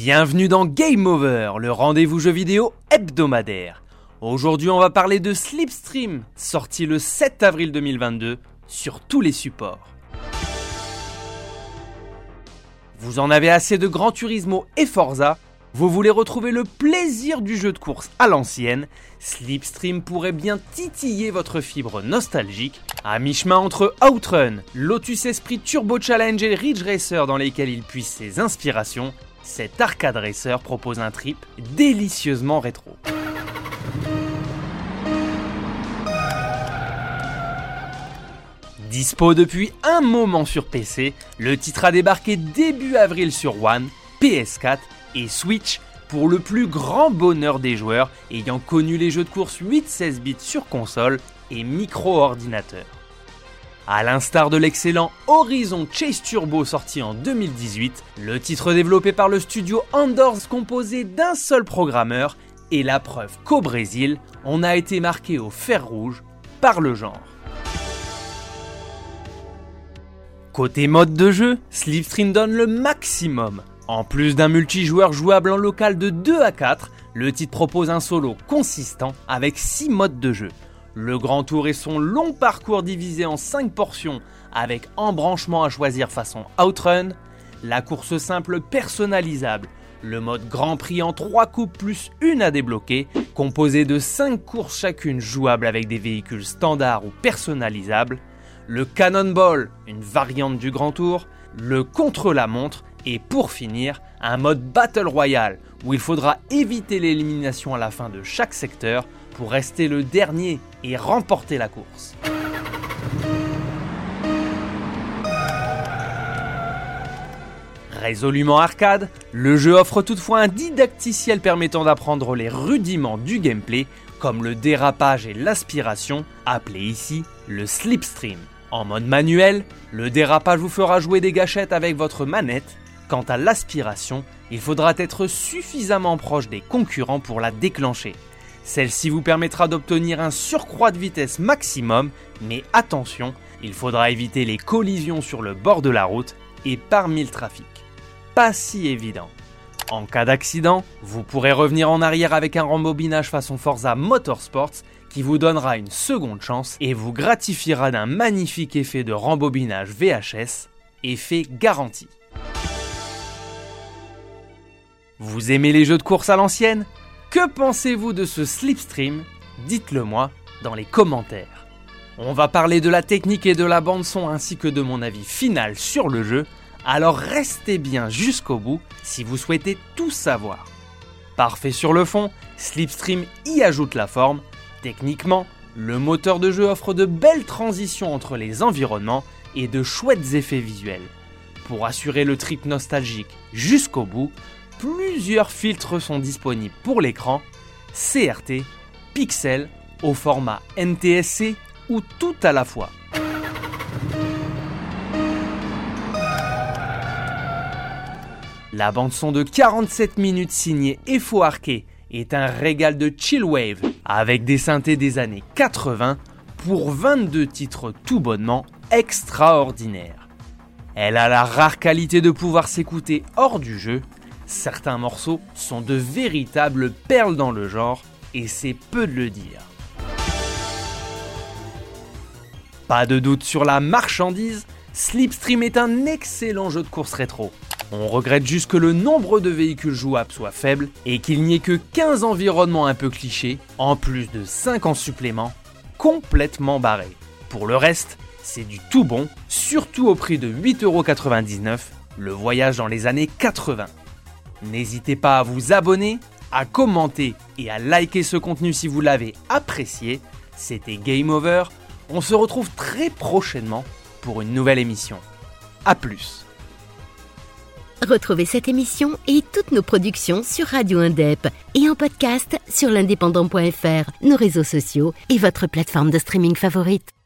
Bienvenue dans Game Over, le rendez-vous jeu vidéo hebdomadaire. Aujourd'hui, on va parler de Slipstream, sorti le 7 avril 2022 sur tous les supports. Vous en avez assez de Gran Turismo et Forza Vous voulez retrouver le plaisir du jeu de course à l'ancienne Slipstream pourrait bien titiller votre fibre nostalgique à mi-chemin entre Outrun, Lotus Esprit Turbo Challenge et Ridge Racer dans lesquels il puise ses inspirations. Cet arcade racer propose un trip délicieusement rétro. Dispo depuis un moment sur PC, le titre a débarqué début avril sur One, PS4 et Switch pour le plus grand bonheur des joueurs ayant connu les jeux de course 8-16 bits sur console et micro-ordinateur. A l'instar de l'excellent Horizon Chase Turbo sorti en 2018, le titre développé par le studio Andors composé d'un seul programmeur est la preuve qu'au Brésil, on a été marqué au fer rouge par le genre. Côté mode de jeu, Slipstream donne le maximum. En plus d'un multijoueur jouable en local de 2 à 4, le titre propose un solo consistant avec 6 modes de jeu. Le grand tour et son long parcours divisé en 5 portions avec embranchement à choisir façon Outrun, la course simple personnalisable, le mode Grand Prix en 3 coupes plus une à débloquer, composé de 5 courses chacune jouables avec des véhicules standards ou personnalisables, le Cannonball, une variante du Grand Tour, le contre-la-montre et pour finir, un mode Battle Royale où il faudra éviter l'élimination à la fin de chaque secteur pour rester le dernier et remporter la course. Résolument arcade, le jeu offre toutefois un didacticiel permettant d'apprendre les rudiments du gameplay comme le dérapage et l'aspiration, appelé ici le slipstream. En mode manuel, le dérapage vous fera jouer des gâchettes avec votre manette. Quant à l'aspiration, il faudra être suffisamment proche des concurrents pour la déclencher. Celle-ci vous permettra d'obtenir un surcroît de vitesse maximum, mais attention, il faudra éviter les collisions sur le bord de la route et parmi le trafic. Pas si évident. En cas d'accident, vous pourrez revenir en arrière avec un rembobinage façon Forza Motorsports qui vous donnera une seconde chance et vous gratifiera d'un magnifique effet de rembobinage VHS, effet garanti. Vous aimez les jeux de course à l'ancienne? Que pensez-vous de ce slipstream? Dites-le moi dans les commentaires. On va parler de la technique et de la bande son ainsi que de mon avis final sur le jeu alors restez bien jusqu'au bout si vous souhaitez tout savoir. Parfait sur le fond, Slipstream y ajoute la forme. Techniquement, le moteur de jeu offre de belles transitions entre les environnements et de chouettes effets visuels. Pour assurer le trip nostalgique jusqu'au bout, plusieurs filtres sont disponibles pour l'écran, CRT, pixel, au format NTSC ou tout à la fois. La bande-son de 47 minutes signée Efo Arcade est un régal de chill wave avec des synthés des années 80 pour 22 titres tout bonnement extraordinaires. Elle a la rare qualité de pouvoir s'écouter hors du jeu. Certains morceaux sont de véritables perles dans le genre et c'est peu de le dire. Pas de doute sur la marchandise, Slipstream est un excellent jeu de course rétro. On regrette juste que le nombre de véhicules jouables soit faible et qu'il n'y ait que 15 environnements un peu clichés, en plus de 5 en supplément, complètement barrés. Pour le reste, c'est du tout bon, surtout au prix de 8,99€, le voyage dans les années 80. N'hésitez pas à vous abonner, à commenter et à liker ce contenu si vous l'avez apprécié. C'était Game Over. On se retrouve très prochainement pour une nouvelle émission. A plus Retrouvez cette émission et toutes nos productions sur Radio Indep et en podcast sur l'indépendant.fr, nos réseaux sociaux et votre plateforme de streaming favorite.